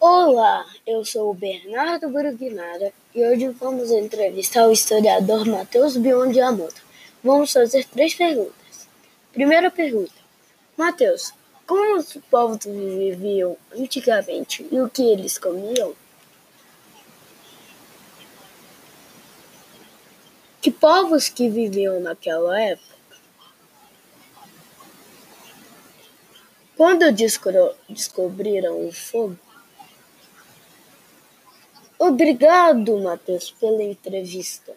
Olá, eu sou o Bernardo Brugnara e hoje vamos entrevistar o historiador Matheus Bion de Amota. Vamos fazer três perguntas. Primeira pergunta: Matheus, como os povos viviam antigamente e o que eles comiam? Que povos que viviam naquela época? Quando descobriram o fogo? Obrigado, Matheus, pela entrevista.